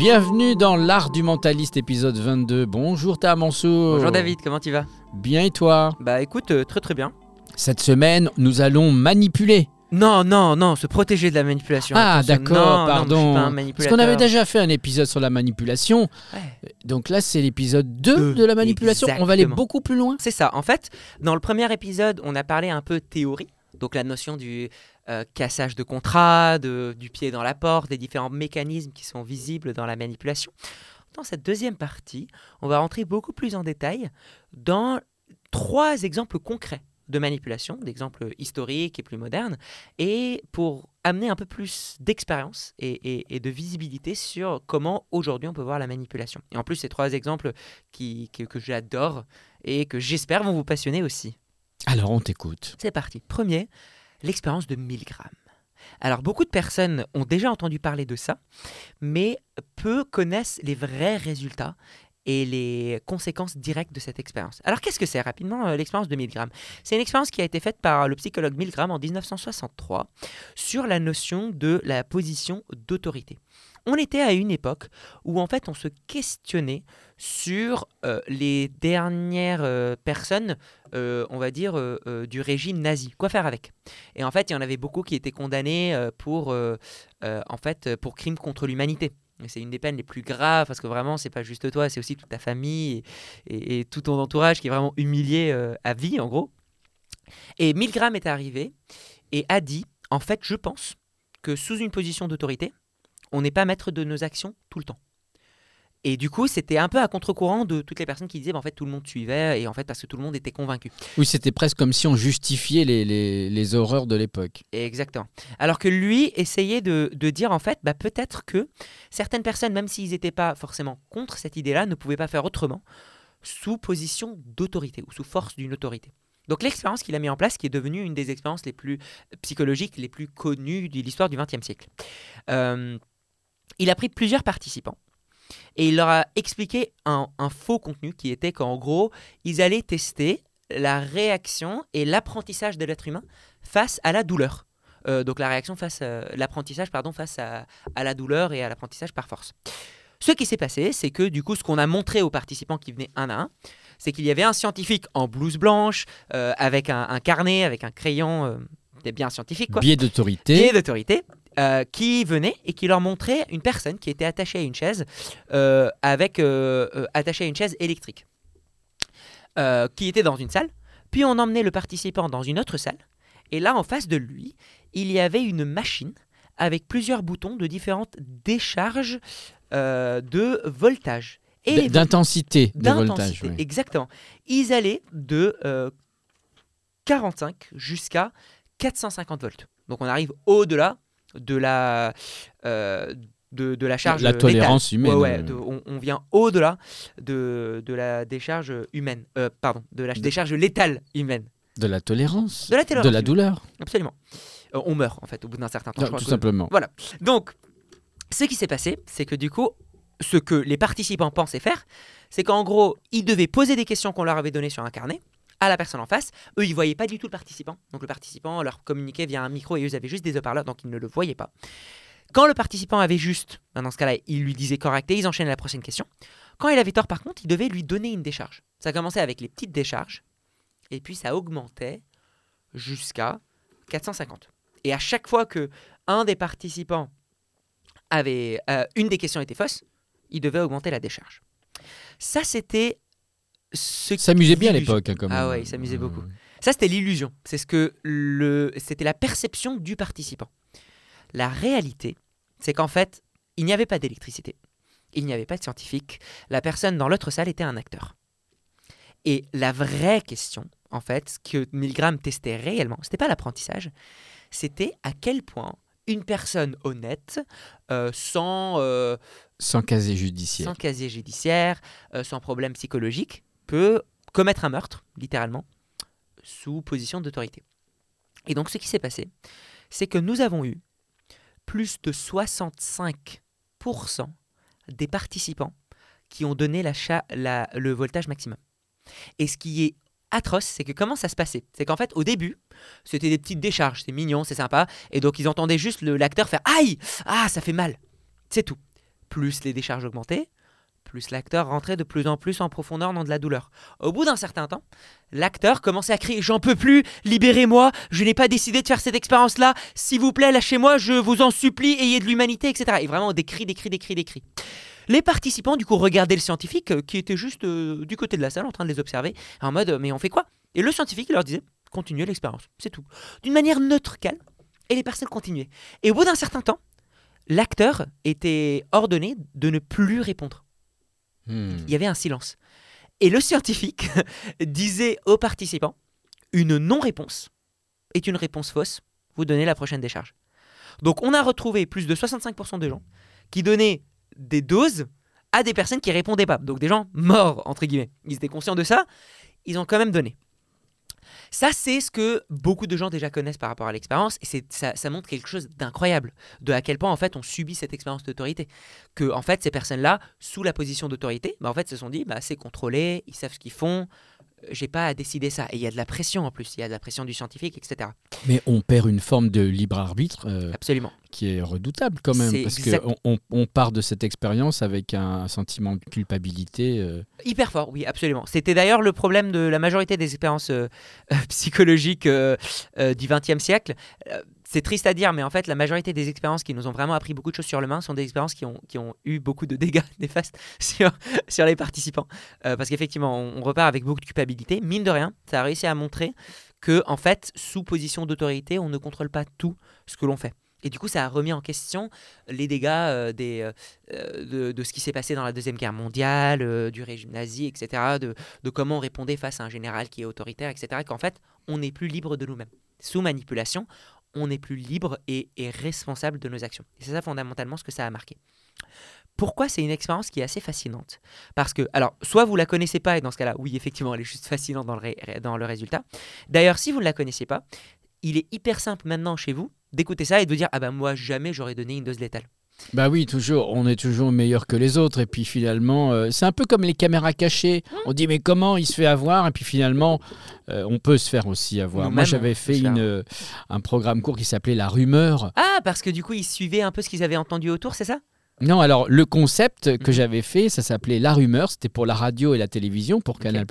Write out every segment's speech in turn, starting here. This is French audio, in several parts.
Bienvenue dans l'art du mentaliste épisode 22. Bonjour ta Mansour. Bonjour David, comment tu vas? Bien et toi? Bah écoute, euh, très très bien. Cette semaine, nous allons manipuler. Non, non, non, se protéger de la manipulation. Ah Attention. d'accord, Non, non, je suis pardon. pas un Parce manipulateur. qu'on avait déjà fait un épisode sur la manipulation. Ouais. Donc là, c'est l'épisode 2 Deux, de la manipulation. On va aller exactement. beaucoup plus loin. C'est ça. En fait, dans le premier épisode, on a parlé un peu théorie, donc la notion du euh, cassage de contrat, de, du pied dans la porte, des différents mécanismes qui sont visibles dans la manipulation. Dans cette deuxième partie, on va rentrer beaucoup plus en détail dans trois exemples concrets de manipulation, d'exemples historiques et plus modernes, et pour amener un peu plus d'expérience et, et- et de visibilité sur comment aujourd'hui on peut voir la manipulation. Et en plus, ces trois exemples qui, que j'adore et que j'espère vont vous passionner aussi. Alors on t'écoute. C'est parti. Premier, l'expérience de Milgram. Alors beaucoup de personnes ont déjà entendu parler de ça, mais peu connaissent les vrais résultats et les conséquences directes de cette expérience. Alors qu'est-ce que c'est rapidement euh, l'expérience de Milgram C'est une expérience qui a été faite par le psychologue Milgram en 1963 sur la notion de la position d'autorité. On était à une époque où en fait on se questionnait sur euh, les dernières euh, personnes euh, on va dire, du régime nazi. Quoi faire avec? Et en fait, il y en avait beaucoup qui étaient condamnés pour, en fait, pour crimes contre l'humanité. C'est une des peines les plus graves parce que vraiment, c'est pas juste toi, c'est aussi toute ta famille et, et- tout ton entourage qui est vraiment humilié à vie, en gros. Et Milgram est arrivé et a dit, en fait, je pense que sous une position d'autorité, on n'est pas maître de nos actions tout le temps. Et du coup, c'était un peu à contre-courant de toutes les personnes qui disaient, bah, en fait, tout le monde suivait, et en fait, parce que tout le monde était convaincu. Oui, c'était presque comme si on justifiait les, les- les horreurs de l'époque. Exactement. Alors que lui essayait de, de dire, en fait, bah, peut-être que certaines personnes, même s'ils n'étaient pas forcément contre cette idée-là, ne pouvaient pas faire autrement, sous position d'autorité, ou sous force d'une autorité. Donc l'expérience qu'il a mis en place, qui est devenue une des expériences les plus psychologiques, les plus connues de l'histoire du XXe siècle. Euh, il a pris plusieurs participants et il leur a expliqué un, un faux contenu qui était qu'en gros, ils allaient tester la réaction et l'apprentissage de l'être humain face à la douleur. Euh, donc la réaction face à l'apprentissage pardon face à, à la douleur et à l'apprentissage par force. Ce qui s'est passé, c'est que du coup, ce qu'on a montré aux participants qui venaient un à un, c'est qu'il y avait un scientifique en blouse blanche, euh, avec un, un carnet, avec un crayon, euh, bien scientifique quoi, Biais d'autorité. Biais d'autorité, euh, qui venait et qui leur montrait une personne qui était attachée à une chaise, euh, avec euh, attachée à une chaise électrique, qui était dans une salle. Puis on emmenait le participant dans une autre salle, et là en face de lui, il y avait une machine avec plusieurs boutons de différentes décharges de voltage. Et D'intensité de voltage. d'intensité, oui. Exactement. Ils allaient de euh, 45 jusqu'à 450 volts. Donc on arrive au-delà de la, euh, de, de la charge La létale. tolérance humaine. Ouais, ouais, euh, de- on, on vient au-delà de, de la décharge humaine. Euh, pardon, de la décharge létale humaine. De la tolérance. De la tolérance De la douleur. Absolument. Euh, on meurt en fait au bout d'un certain temps. Non, je crois tout que- simplement. Voilà. Donc, ce qui s'est passé, c'est que du coup, ce que les participants pensaient faire, c'est qu'en gros, ils devaient poser des questions qu'on leur avait données sur un carnet à la personne en face. Eux, ils voyaient pas du tout le participant. Donc le participant leur communiquait via un micro et eux, avaient juste des haut-parleurs, donc ils ne le voyaient pas. Quand le participant avait juste, ben, dans ce cas-là, il lui disait correct et ils enchaînaient la prochaine question. Quand il avait tort, par contre, il devait lui donner une décharge. Ça commençait avec les petites décharges et puis ça augmentait jusqu'à 450. Et à chaque fois que un des participants avait euh, une des questions était fausse, il devait augmenter la décharge. Ça c'était s'amusait bien à l'époque. hein, quand Ah ouais, il s'amusait Euh, beaucoup. Ça c'était l'illusion. C'est ce que le c'était la perception du participant. La réalité, c'est qu'en fait, il n'y avait pas d'électricité. Il n'y avait pas de scientifique. La personne dans l'autre salle était un acteur. Et la vraie question, en fait, ce que Milgram testait réellement, c'était pas l'apprentissage, c'était à quel point une personne honnête, euh, sans, euh, Sans casier judiciaire. sans casier judiciaire, euh, sans problème psychologique, commettre un meurtre, littéralement, sous position d'autorité. Et donc ce qui s'est passé, c'est que nous avons eu plus de 65% des participants qui ont donné le voltage maximum. Et ce qui est atroce, c'est que comment ça se passait? C'est qu'en fait, au début, c'était des petites décharges, c'est mignon, c'est sympa, et donc ils entendaient juste l'acteur faire Aïe Ah, ça fait mal C'est tout. plus les décharges augmentaient, plus l'acteur rentrait de plus en plus en profondeur dans de la douleur. Au bout d'un certain temps, l'acteur commençait à crier J'en peux plus, libérez-moi, je n'ai pas décidé de faire cette expérience-là, s'il vous plaît, lâchez-moi, je vous en supplie, ayez de l'humanité, etc. Et vraiment des cris, des cris, des cris, des cris. Les participants, du coup, regardaient le scientifique euh, qui était juste euh, du côté de la salle en train de les observer, en mode Mais on fait quoi? Et le scientifique leur disait Continuez l'expérience, c'est tout. D'une manière neutre, calme, et les personnes continuaient. Et au bout d'un certain temps, l'acteur était ordonné de ne plus répondre. Hmm. Il y avait un silence. Et le scientifique disait aux participants une non-réponse est une réponse fausse. Vous donnez la prochaine décharge. Donc on a retrouvé plus de 65% de gens qui donnaient des doses à des personnes qui répondaient pas. Donc des gens morts, entre guillemets. Ils étaient conscients de ça, ils ont quand même donné. Ça, c'est ce que beaucoup de gens déjà connaissent par rapport à l'expérience, et ça, ça montre quelque chose d'incroyable, de à quel point en fait on subit cette expérience d'autorité. Que en fait ces personnes-là, sous la position d'autorité, bah, en fait se sont dit, bah, c'est contrôlé, ils savent ce qu'ils font, j'ai pas à décider ça. Et il y a de la pression en plus, il y a de la pression du scientifique, etc. Mais on perd une forme de libre arbitre euh, Absolument. qui est redoutable quand même, parce exact- qu'on on, on part de cette expérience avec un sentiment de culpabilité. euh, Hyper fort, oui, absolument. C'était d'ailleurs le problème de la majorité des expériences euh, psychologiques du XXe siècle. C'est triste à dire, mais en fait, la majorité des expériences qui nous ont vraiment appris beaucoup de choses sur l'humain sont des expériences qui ont, qui ont eu beaucoup de dégâts néfastes sur, sur les participants. Euh, parce qu'effectivement, on, repart avec beaucoup de culpabilité. Mine de rien, ça a réussi à montrer que, en fait, sous position d'autorité, on ne contrôle pas tout ce que l'on fait. Et du coup, ça a remis en question les dégâts euh, des, euh, de, de ce qui s'est passé dans la Deuxième Guerre mondiale, du régime nazi, etc., de, de comment on répondait face à un général qui est autoritaire, etc., qu'en fait, on n'est plus libre de nous-mêmes. Sous manipulation, on n'est plus libre et, responsable de nos actions. Et c'est ça fondamentalement ce que ça a marqué. Pourquoi c'est une expérience qui est assez fascinante? Parce que, alors, soit vous la connaissez pas, et dans ce cas-là, oui, effectivement, elle est juste fascinante dans le, dans le résultat. D'ailleurs, si vous ne la connaissez pas, il est hyper simple maintenant chez vous d'écouter ça et de dire Ah ben moi, jamais j'aurais donné une dose létale. Bah oui, toujours, on est toujours meilleur que les autres. Et puis finalement, euh, c'est un peu comme les caméras cachées. Mmh. On dit, mais comment il se fait avoir? Et puis finalement, euh, on peut se faire aussi avoir. Moi, j'avais fait une, euh, un programme court qui s'appelait La Rumeur. Ah, parce que du coup, ils suivaient un peu ce qu'ils avaient entendu autour, c'est ça? Non, alors le concept que Mhm. j'avais fait, ça s'appelait La Rumeur. C'était pour la radio et la télévision, pour Canal+.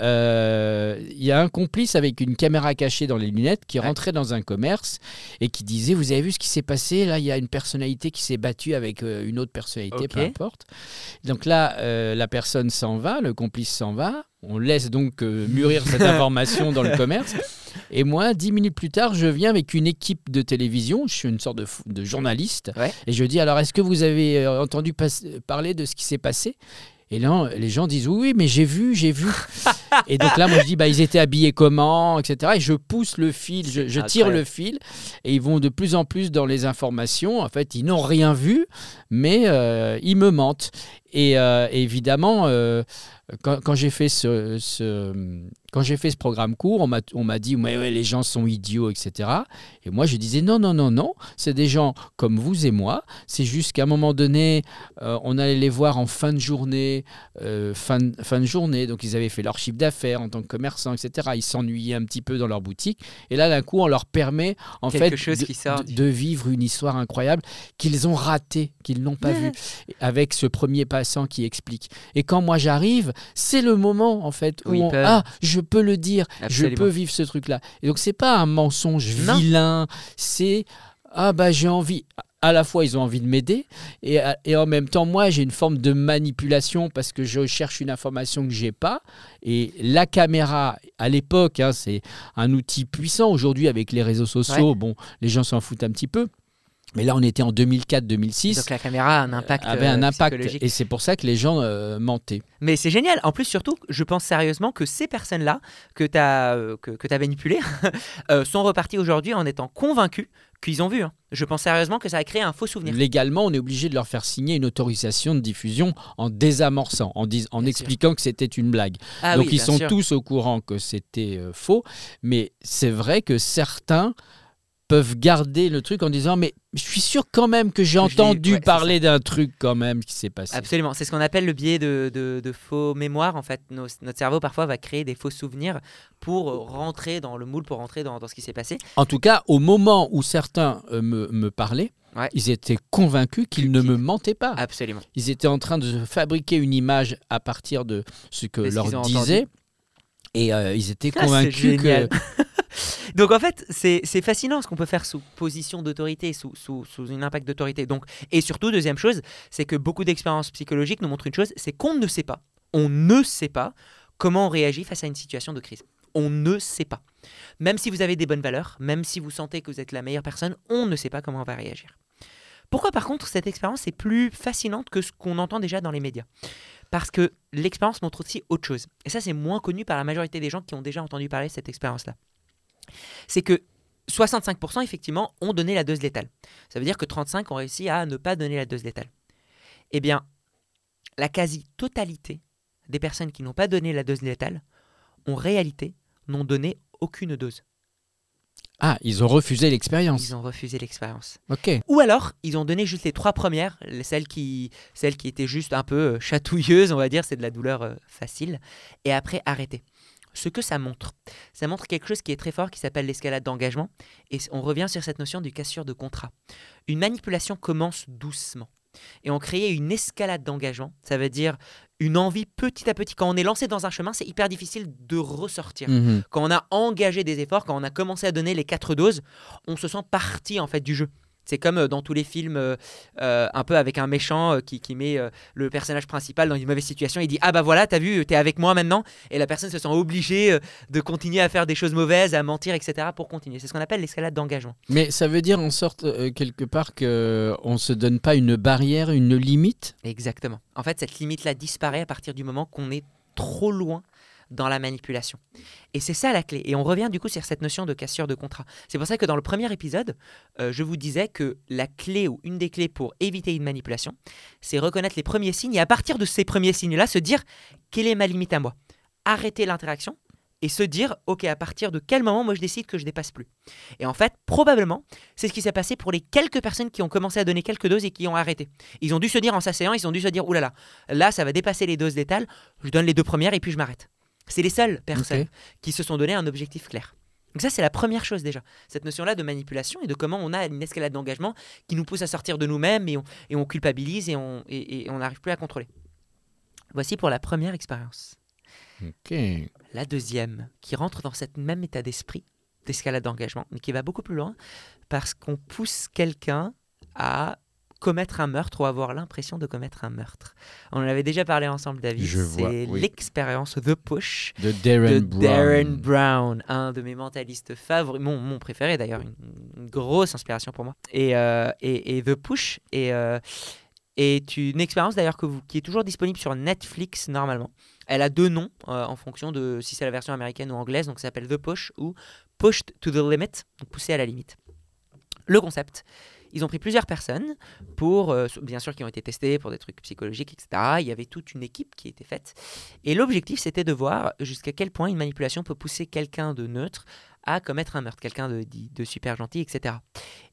Euh, Il y a un complice avec une caméra cachée dans les lunettes qui Ouais. rentrait dans un commerce et qui disait Vous avez vu ce qui s'est passé? Là, il y a une personnalité qui s'est battue avec euh, une autre personnalité, peu importe. Donc là, euh, la personne s'en va, le complice s'en va. On laisse donc euh, mûrir cette information dans le commerce. Et moi, dix minutes plus tard, je viens avec une équipe de télévision. Je suis une sorte de, journaliste. Ouais. Et je dis alors, est-ce que vous avez euh, entendu parler de ce qui s'est passé? Et là, les gens disent oui, mais j'ai vu, j'ai vu. et donc là, moi, je dis bah, ils étaient habillés comment, etc. Et je pousse le fil, je, je tire Incroyable. le fil, et ils vont de plus en plus dans les informations. En fait, ils n'ont rien vu, mais euh, ils me mentent. Et euh, évidemment, euh, quand, quand j'ai fait ce, ce- quand j'ai fait ce programme court, on m'a on m'a dit ouais, les gens sont idiots, etc. Et moi, je disais non, non, non, non, c'est des gens comme vous et moi. C'est juste qu'à un moment donné, euh, on allait les voir en fin de journée, euh, fin, de- fin de journée. Donc, ils avaient fait leur chiffre d'affaires en tant que commerçants, etc. Ils s'ennuyaient un petit peu dans leur boutique. Et là, d'un coup, on leur permet en Quelque fait chose de, qui sort de- du- de vivre une histoire incroyable qu'ils ont ratée, qu'ils n'ont pas vue, avec ce premier passant qui explique. Et quand moi j'arrive, c'est le moment en fait où ils on- peuvent. ah, je peux le dire, Absolument. je peux vivre ce truc-là. Et donc c'est pas un mensonge Non. vilain, c'est ah bah j'ai envie. À la fois ils ont envie de m'aider et, et en même temps moi j'ai une forme de manipulation parce que je cherche une information que j'ai pas et la caméra à l'époque hein, c'est un outil puissant aujourd'hui avec les réseaux sociaux bon les gens s'en foutent un petit peu mais là on était en 2004-2006 Donc la caméra a un impact avait un euh, impact et c'est pour ça que les gens euh, mentaient. Mais c'est génial. En plus, surtout, je pense sérieusement que ces personnes-là que tu as, que, que as manipulées euh, sont reparties aujourd'hui en étant convaincus qu'ils ont vu. hein. Je pense sérieusement que ça a créé un faux souvenir. Légalement, on est obligé de leur faire signer une autorisation de diffusion en désamorçant, en, dis- en Bien expliquant que c'était une blague. Ah Donc oui, ils sont sûr. tous au courant que c'était euh, faux, mais c'est vrai que certains peuvent garder le truc en disant mais je suis sûr quand même que j'ai entendu ouais, parler d'un truc quand même qui s'est passé. Absolument, c'est ce qu'on appelle le biais de, de- de faux mémoire. En fait, Nos- notre cerveau parfois va créer des faux souvenirs pour rentrer dans le moule, pour rentrer dans, dans ce qui s'est passé. En tout cas, au moment où certains euh, me, me parlaient, Ouais. ils étaient convaincus qu'ils ne me mentaient pas. Absolument. Ils étaient en train de fabriquer une image à partir de ce que De leur disait. Et euh, ils étaient Ah, convaincus que. Donc en fait, c'est fascinant ce qu'on peut faire sous position d'autorité, sous, sous, sous une impact d'autorité. Donc, et surtout, deuxième chose, c'est que beaucoup d'expériences psychologiques nous montrent une chose, c'est qu'on ne sait pas, on ne sait pas comment on réagit face à une situation de crise. On ne sait pas. Même si vous avez des bonnes valeurs, même si vous sentez que vous êtes la meilleure personne, on ne sait pas comment on va réagir. Pourquoi par contre cette expérience est plus fascinante que ce qu'on entend déjà dans les médias? Parce que l'expérience montre aussi autre chose. Et ça c'est moins connu par la majorité des gens qui ont déjà entendu parler de cette expérience-là. C'est que 65% effectivement ont donné la dose létale. Ça veut dire que 35 ont réussi à ne pas donner la dose létale. Eh bien, la quasi-totalité des personnes qui n'ont pas donné la dose létale, en réalité, n'ont donné aucune dose. Ah, ils ont refusé l'expérience. Ils ont refusé l'expérience. Ok. Ou alors, ils ont donné juste les trois premières, les- celles qui, celles qui étaient juste un peu euh, chatouilleuses, on va dire, c'est de la douleur euh, facile, et après arrêter. Ce que ça montre, ça montre quelque chose qui est très fort, qui s'appelle l'escalade d'engagement, et on revient sur cette notion du cassure de contrat. Une manipulation commence doucement, et on crée une escalade d'engagement, ça veut dire une envie petit à petit. Quand on est lancé dans un chemin, c'est hyper difficile de ressortir Mhm. quand on a engagé des efforts, quand on a commencé à donner les quatre doses, on se sent partie en fait du jeu. C'est comme euh, dans tous les films, euh, euh, un peu avec un méchant qui, qui met le personnage principal dans une mauvaise situation. Il dit Ah bah voilà, t'as vu, t'es avec moi maintenant. Et la personne se sent obligée de continuer à faire des choses mauvaises, à mentir, etc. pour continuer. C'est ce qu'on appelle l'escalade d'engagement. Mais ça veut dire en sorte euh, quelque part que on se donne pas une barrière, une limite? Exactement. En fait, cette limite-là disparaît à partir du moment qu'on est trop loin dans la manipulation. Et c'est ça la clé. Et on revient du coup sur cette notion de cassure de contrat. C'est pour ça que dans le premier épisode, euh, je vous disais que la clé ou une des clés pour éviter une manipulation, c'est reconnaître les premiers signes et à partir de ces premiers signes-là, se dire quelle est ma limite à moi. Arrêter l'interaction et se dire ok à partir de quel moment moi je décide que je dépasse plus. Et en fait, probablement, c'est ce qui s'est passé pour les quelques personnes qui ont commencé à donner quelques doses et qui ont arrêté. Ils ont dû se dire en s'asseyant, ils ont dû se dire oulala, là ça va dépasser les doses létales, je donne les deux premières et puis je m'arrête. C'est les seules personnes qui se sont donné un objectif clair. Donc ça, c'est la première chose déjà. Cette notion-là de manipulation et de comment on a une escalade d'engagement qui nous pousse à sortir de nous-mêmes et on, et on culpabilise et on et- et on n'arrive plus à contrôler. Voici pour la première expérience. La deuxième, qui rentre dans cet même état d'esprit d'escalade d'engagement, mais qui va beaucoup plus loin, parce qu'on pousse quelqu'un à commettre un meurtre ou avoir l'impression de commettre un meurtre. On en avait déjà parlé ensemble, David. Je vois, C'est oui. l'expérience The Push De Darren de Brown. Darren Brown, un de mes mentalistes favoris, mon, mon préféré d'ailleurs, une, une grosse inspiration pour moi. Et, euh, et, et The Push est, euh, est une expérience d'ailleurs qui est toujours disponible sur Netflix normalement. Elle a deux noms euh, en fonction de si c'est la version américaine ou anglaise, donc ça s'appelle The Push ou Pushed to the Limit, donc poussé à la limite. Le concept, ils ont pris plusieurs personnes pour, euh, bien sûr, qui ont été testées pour des trucs psychologiques, etc. Il y avait toute une équipe qui était faite. Et l'objectif, c'était de voir jusqu'à quel point une manipulation peut pousser quelqu'un de neutre à commettre un meurtre, quelqu'un de, de super gentil, etc.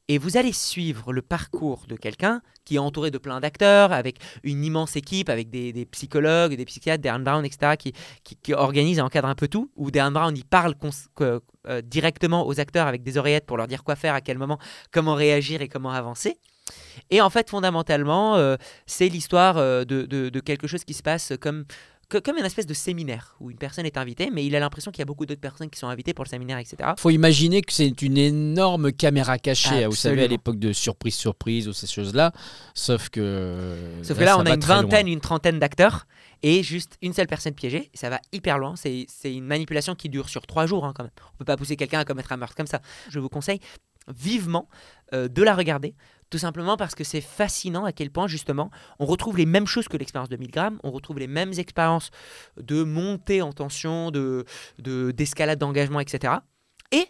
Et vous allez suivre le parcours de quelqu'un qui est entouré de plein d'acteurs, avec une immense équipe, avec des, des psychologues, des psychiatres, Darren Brown, etc., qui, qui, qui organisent et encadrent un peu tout, où Darren Brown, il parle euh, directement aux acteurs avec des oreillettes pour leur dire quoi faire, à quel moment, comment réagir et comment avancer. Et en fait, fondamentalement, euh, c'est l'histoire euh, de- de quelque chose qui se passe comme, que- comme une espèce de séminaire où une personne est invitée, mais il a l'impression qu'il y a beaucoup d'autres personnes qui sont invitées pour le séminaire, etc. faut imaginer que c'est une énorme caméra cachée, vous savez, à Absolument. l'époque de surprise, surprise ou ces choses-là. Sauf que. Sauf que là, on a une loin. vingtaine, une trentaine d'acteurs et juste une seule personne piégée. Ça va hyper loin. C'est c'est une manipulation qui dure sur trois jours hein, quand même. On peut pas pousser quelqu'un à commettre un meurtre comme ça. Je vous conseille vivement euh, de la regarder. Tout simplement parce que c'est fascinant à quel point justement on retrouve les mêmes choses que l'expérience de 1000 grammes, on retrouve les mêmes expériences de montée en tension, de de- d'escalade d'engagement, etc. Et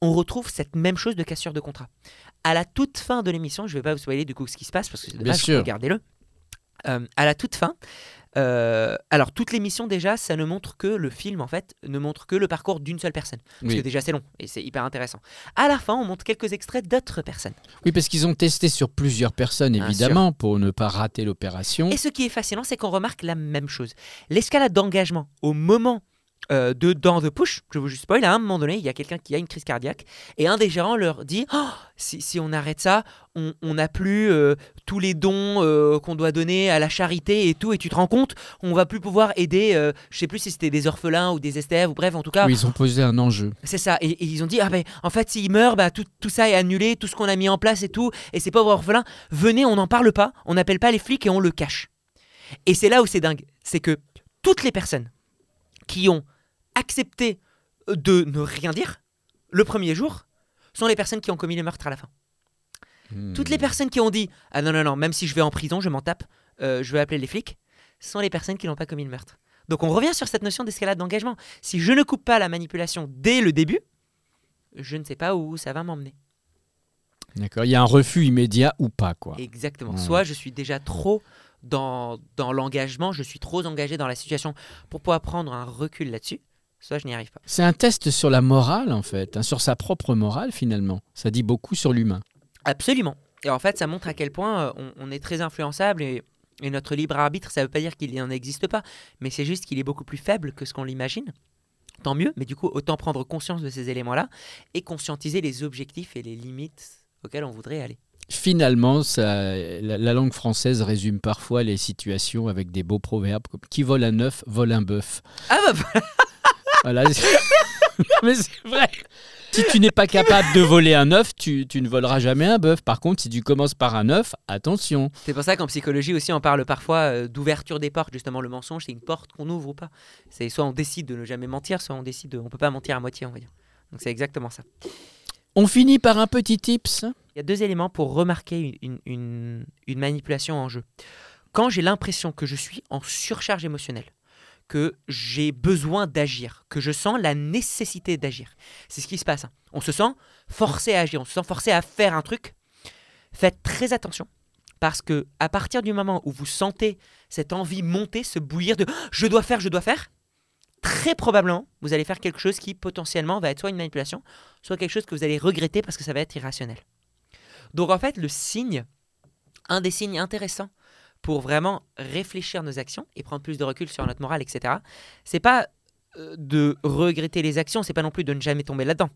on retrouve cette même chose de cassure de contrat. À la toute fin de l'émission, je ne vais pas vous spoiler du coup ce qui se passe parce que c'est dommage, regardez-le. Euh, à la toute fin, euh, alors toute l'émission déjà, ça ne montre que le film en fait, ne montre que le parcours d'une seule personne. Parce Oui. que déjà c'est long et c'est hyper intéressant. À la fin, on montre quelques extraits d'autres personnes. Oui, parce qu'ils ont testé sur plusieurs personnes, évidemment, pour ne pas rater l'opération. Et ce qui est fascinant, c'est qu'on remarque la même chose. L'escalade d'engagement au moment euh, de dans The Push, je vous juste spoil, à un moment donné, il y a quelqu'un qui a une crise cardiaque et un des gérants leur dit Oh, si, si on arrête ça, on n'a plus euh, tous les dons euh, qu'on doit donner à la charité et tout, et tu te rends compte, on va plus pouvoir aider, je sais plus si c'était des orphelins ou des STF, ou bref, en tout cas, Oui, ils ont posé un enjeu. c'est ça. Et, et ils ont dit, ah ben, en fait, s'il meurt, bah, tout, tout ça est annulé, tout ce qu'on a mis en place et tout, et ces pauvres orphelins, venez, on n'en parle pas, on n'appelle pas les flics et on le cache. Et c'est là où c'est dingue, c'est que toutes les personnes qui ont accepté de ne rien dire le premier jour sont les personnes qui ont commis le meurtre à la fin. Hmm. Toutes les personnes qui ont dit, ah non, non, non, même si je vais en prison, je m'en tape, euh, je vais appeler les flics, sont les personnes qui n'ont pas commis le meurtre. Donc on revient sur cette notion d'escalade d'engagement. Si je ne coupe pas la manipulation dès le début, je ne sais pas où ça va m'emmener. D'accord, il y a un refus immédiat ou pas, quoi. Exactement. Soit je suis déjà trop dans, dans l'engagement, je suis trop engagé dans la situation pour pouvoir prendre un recul là-dessus, soit je n'y arrive pas. C'est un test sur la morale, en fait, hein, sur sa propre morale, finalement. Ça dit beaucoup sur l'humain. Absolument. Et en fait, ça montre à quel point euh, on, on est très influençable et, et notre libre arbitre, ça ne veut pas dire qu'il n'en existe pas, mais c'est juste qu'il est beaucoup plus faible que ce qu'on l'imagine. Tant mieux, mais du coup, autant prendre conscience de ces éléments-là et conscientiser les objectifs et les limites auxquels on voudrait aller. Finalement, ça, la, la langue française résume parfois les situations avec des beaux proverbes comme qui vole un œuf vole un bœuf. Ah bah, Voilà. Mais c'est vrai. Si tu n'es pas capable de voler un œuf, tu, tu ne voleras jamais un bœuf. Par contre, si tu commences par un œuf, attention. c'est pour ça qu'en psychologie aussi, on parle parfois euh, d'ouverture des portes. Justement, le mensonge, c'est une porte qu'on ouvre ou pas. C'est soit on décide de ne jamais mentir, soit on décide de... On peut pas mentir à moitié, on va dire. Donc c'est exactement ça. On finit par un petit tips. Il y a deux éléments pour remarquer une, une- une- une manipulation en jeu. Quand j'ai l'impression que je suis en surcharge émotionnelle, que j'ai besoin d'agir, que je sens la nécessité d'agir, c'est ce qui se passe. hein. On se sent forcé à agir, on se sent forcé à faire un truc. Faites très attention. Parce que à partir du moment où vous sentez cette envie monter, se bouillir de je dois faire, je dois faire, très probablement vous allez faire quelque chose qui potentiellement va être soit une manipulation, soit quelque chose que vous allez regretter parce que ça va être irrationnel. Donc en fait, le signe, un des signes intéressants pour vraiment réfléchir nos actions et prendre plus de recul sur notre morale, etc., c'est pas euh, de regretter les actions, c'est pas non plus de ne jamais tomber là-dedans.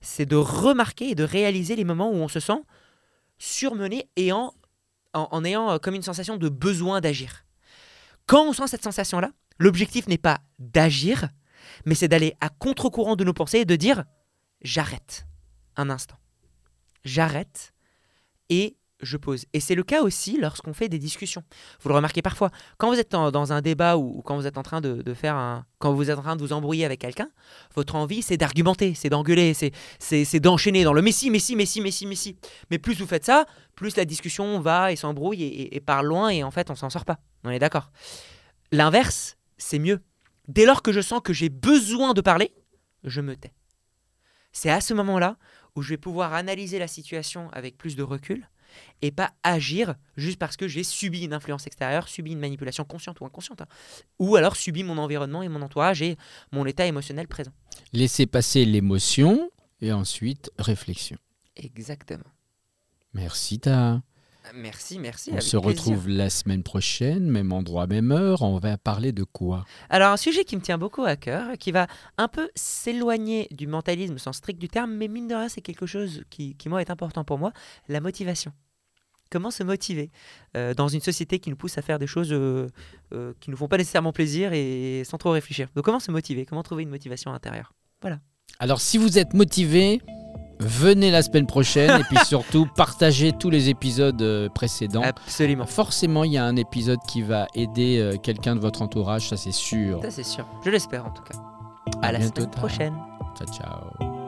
C'est de remarquer et de réaliser les moments où on se sent surmené et en, en, en ayant euh, comme une sensation de besoin d'agir. Quand on sent cette sensation-là, l'objectif n'est pas d'agir, mais c'est d'aller à contre-courant de nos pensées et de dire j'arrête un instant. J'arrête et je pose. Et c'est le cas aussi lorsqu'on fait des discussions. Vous le remarquez parfois. Quand vous êtes dans un débat ou, quand vous êtes en train de, faire un. Quand vous êtes en train de vous embrouiller avec quelqu'un, votre envie, c'est d'argumenter, c'est d'engueuler, c'est, d'enchaîner dans le mais si, mais si, mais si, mais si, mais si. Mais plus vous faites ça, plus la discussion va et s'embrouille et, et- et part loin et en fait, on s'en sort pas. On est d'accord. L'inverse, c'est mieux. Dès lors que je sens que j'ai besoin de parler, je me tais. C'est à ce moment-là où je vais pouvoir analyser la situation avec plus de recul et pas agir juste parce que j'ai subi une influence extérieure, subi une manipulation consciente ou inconsciente, hein. ou alors subi mon environnement et mon entourage et mon état émotionnel présent. Laissez passer l'émotion et ensuite réflexion. Exactement. Merci, Ta. Merci, merci. On se plaisir. retrouve la semaine prochaine, même endroit, même heure. On va parler de quoi? Alors un sujet qui me tient beaucoup à cœur, qui va un peu s'éloigner du mentalisme sans strict du terme, mais mine de rien c'est quelque chose qui, qui moi est important pour moi, la motivation. Comment se motiver euh, dans une société qui nous pousse à faire des choses euh, euh, qui ne nous font pas nécessairement plaisir et sans trop réfléchir? Donc comment se motiver? Comment trouver une motivation intérieure? Alors, si vous êtes motivé, venez la semaine prochaine et puis surtout partagez tous les épisodes euh, précédents. Absolument. Forcément, il y a un épisode qui va aider euh, quelqu'un de votre entourage, ça c'est sûr. Ça c'est sûr. Je l'espère en tout cas. À, À la bientôt, semaine prochaine. Ciao, ciao.